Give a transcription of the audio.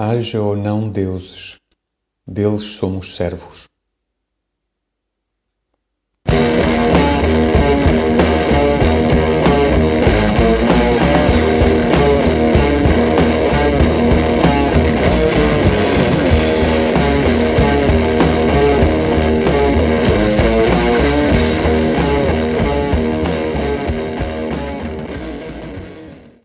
haja ou não deuses, deles somos servos.